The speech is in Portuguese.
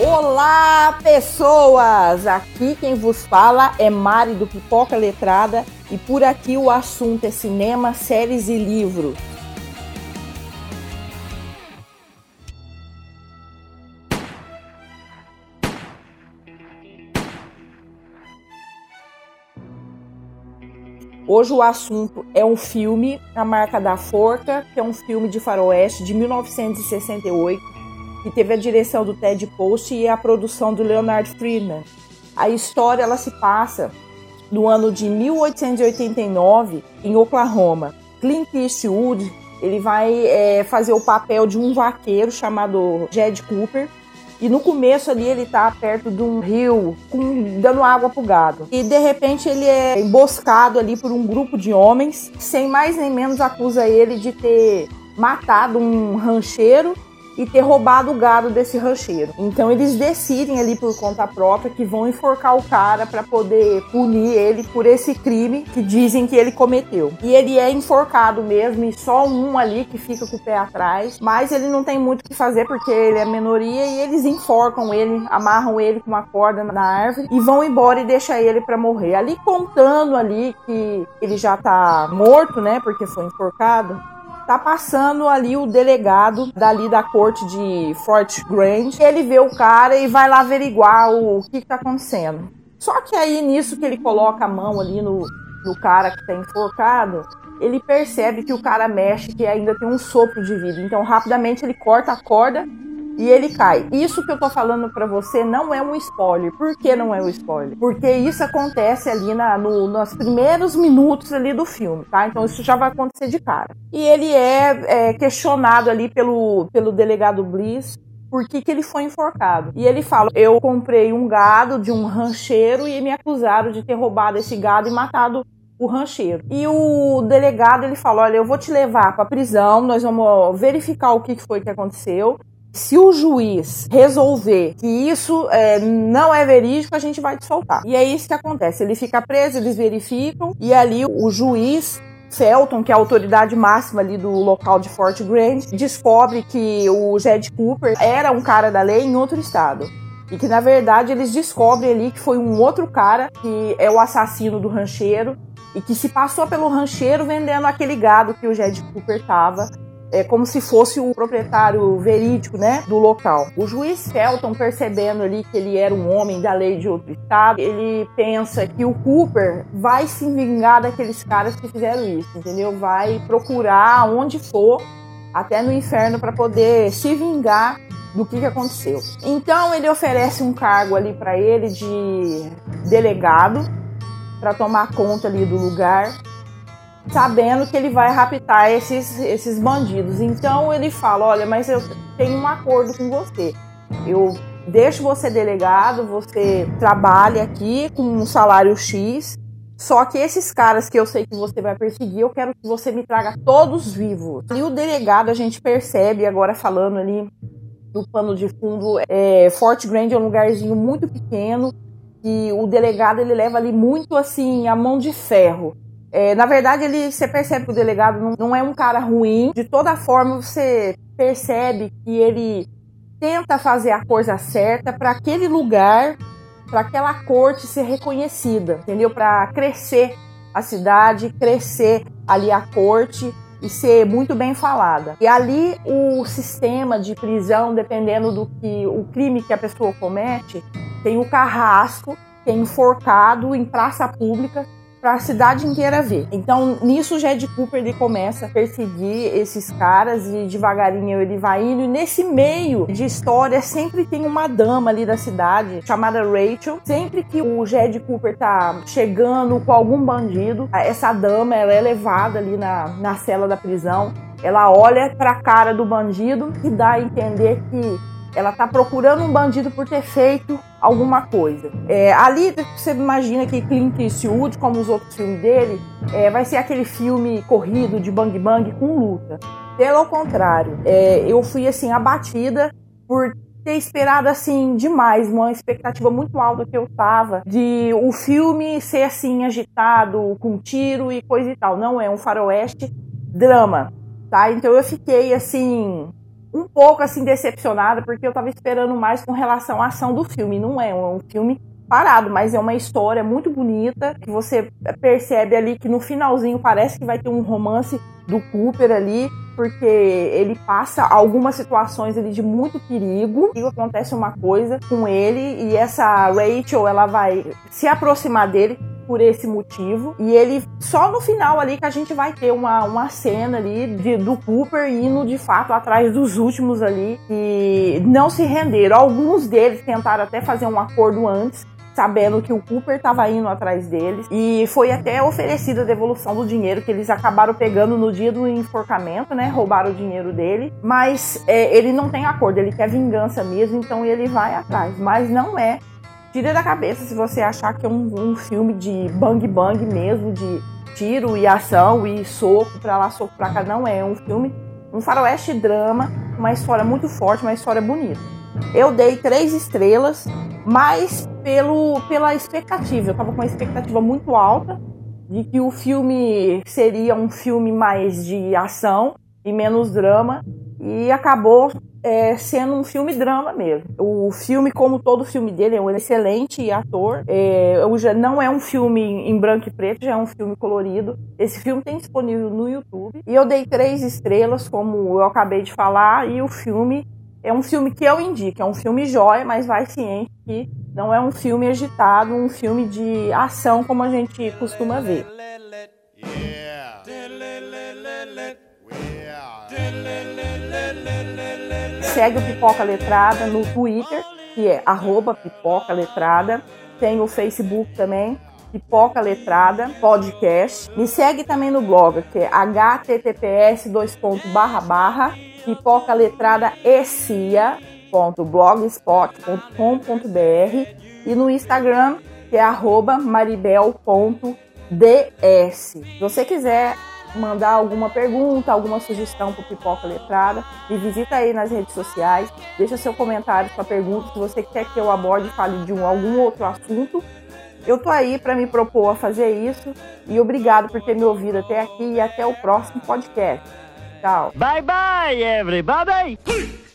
Olá, pessoas! Aqui quem vos fala é Mari do Pipoca Letrada e por aqui o assunto é cinema, séries e livros. Hoje o assunto é um filme, A Marca da Forca, que é um filme de faroeste de 1968, que teve a direção do Ted Post e a produção do Leonard Friedman. A história ela se passa no ano de 1889 em Oklahoma. Clint Eastwood ele vai é, fazer o papel de um vaqueiro chamado Jed Cooper e no começo ali ele tá perto de um rio, com, dando água pro gado. E de repente ele é emboscado ali por um grupo de homens, sem mais nem menos acusa ele de ter matado um rancheiro e ter roubado o gado desse rancheiro. Então eles decidem ali por conta própria que vão enforcar o cara para poder punir ele por esse crime que dizem que ele cometeu. E ele é enforcado mesmo e só um ali que fica com o pé atrás, mas ele não tem muito o que fazer porque ele é minoria e eles enforcam ele, amarram ele com uma corda na árvore e vão embora e deixam ele para morrer. Ali contando ali que ele já tá morto, né, porque foi enforcado tá passando ali o delegado dali da corte de Fort Grand. Ele vê o cara e vai lá averiguar o, que, que tá acontecendo. Só que aí, nisso que ele coloca a mão ali no, no cara que tá enforcado, ele percebe que o cara mexe, que ainda tem um sopro de vida. Então, rapidamente, ele corta a corda e ele cai. Isso que eu tô falando para você não é um spoiler. Por que não é um spoiler? Porque isso acontece ali na, no, nos primeiros minutos ali do filme, tá? Então isso já vai acontecer de cara. E ele é, é questionado ali pelo, pelo delegado Bliss por que, que, ele foi enforcado. E ele fala: Eu comprei um gado de um rancheiro e me acusaram de ter roubado esse gado e matado o rancheiro. E o delegado ele falou: Olha, eu vou te levar para prisão, nós vamos verificar o que foi que aconteceu se o juiz resolver que isso é, não é verídico, a gente vai te soltar. E é isso que acontece. Ele fica preso, eles verificam, e ali o juiz Felton, que é a autoridade máxima ali do local de Fort Grand, descobre que o Jed Cooper era um cara da lei em outro estado. E que na verdade eles descobrem ali que foi um outro cara que é o assassino do rancheiro e que se passou pelo rancheiro vendendo aquele gado que o Jed Cooper tava é como se fosse o proprietário verídico, né, do local. O juiz Felton, percebendo ali que ele era um homem da lei de outro estado, ele pensa que o Cooper vai se vingar daqueles caras que fizeram isso, entendeu? Vai procurar onde for, até no inferno, para poder se vingar do que, que aconteceu. Então ele oferece um cargo ali para ele de delegado para tomar conta ali do lugar sabendo que ele vai raptar esses, esses bandidos. Então ele fala: Olha, mas eu tenho um acordo com você. Eu deixo você delegado, você trabalha aqui com um salário X. Só que esses caras que eu sei que você vai perseguir, eu quero que você me traga todos vivos. E o delegado, a gente percebe, agora falando ali do pano de fundo, é, Fort Grand é um lugarzinho muito pequeno e o delegado ele leva ali muito assim a mão de ferro é, na verdade, ele, você percebe que o delegado não, não é um cara ruim. De toda forma, você percebe que ele tenta fazer a coisa certa para aquele lugar, para aquela corte ser reconhecida, entendeu? Para crescer a cidade, crescer ali a corte e ser muito bem falada. E ali o sistema de prisão, dependendo do que o crime que a pessoa comete, tem o carrasco, tem enforcado em praça pública para a cidade inteira ver. Então, nisso o Jed Cooper ele começa a perseguir esses caras e devagarinho ele vai indo. E nesse meio de história sempre tem uma dama ali da cidade chamada Rachel. Sempre que o Jed Cooper tá chegando com algum bandido, essa dama ela é levada ali na, na cela da prisão. Ela olha para a cara do bandido e dá a entender que ela tá procurando um bandido por ter feito alguma coisa. É, ali você imagina que Clint Eastwood, como os outros filmes dele, é, vai ser aquele filme corrido de bang bang com luta. Pelo contrário, é, eu fui assim abatida por ter esperado assim demais, uma expectativa muito alta que eu tava de o filme ser assim agitado, com tiro e coisa e tal. Não é um faroeste drama, tá? Então eu fiquei assim um pouco assim decepcionada, porque eu tava esperando mais com relação à ação do filme. Não é, é um filme parado, mas é uma história muito bonita, que você percebe ali que no finalzinho parece que vai ter um romance do Cooper ali, porque ele passa algumas situações ali de muito perigo e acontece uma coisa com ele e essa Rachel, ela vai se aproximar dele por esse motivo. E ele, só no final ali que a gente vai ter uma, uma cena ali de, do Cooper indo de fato atrás dos últimos ali e não se renderam. Alguns deles tentaram até fazer um acordo antes, sabendo que o Cooper estava indo atrás deles e foi até oferecida a devolução do dinheiro que eles acabaram pegando no dia do enforcamento, né? Roubaram o dinheiro dele, mas é, ele não tem acordo, ele quer vingança mesmo, então ele vai atrás, mas não é. Tira da cabeça se você achar que é um, um filme de bang bang mesmo, de tiro e ação e soco pra lá, soco pra cá. Não é, é um filme, um faroeste drama, uma história muito forte, uma história bonita. Eu dei três estrelas, mas pelo, pela expectativa. Eu tava com uma expectativa muito alta de que o filme seria um filme mais de ação e menos drama. E acabou é, sendo um filme drama mesmo. O filme, como todo filme dele, é um excelente ator. É, já não é um filme em branco e preto, já é um filme colorido. Esse filme tem disponível no YouTube. E eu dei três estrelas, como eu acabei de falar, e o filme é um filme que eu indico, é um filme jóia, mas vai ciente que não é um filme agitado, um filme de ação como a gente costuma ver. Segue o Pipoca Letrada no Twitter, que é arroba Pipoca Letrada. Tem o Facebook também, Pipoca Letrada Podcast. Me segue também no blog, que é https pipoca letrada ecia.blogspot.com.br e no Instagram que é arroba maribel.ds. Se você quiser mandar alguma pergunta, alguma sugestão para Pipoca Letrada, me visita aí nas redes sociais, deixa seu comentário, sua pergunta, se você quer que eu aborde fale de um, algum outro assunto. Eu tô aí para me propor a fazer isso e obrigado por ter me ouvido até aqui e até o próximo podcast. Tchau. Bye bye, everybody!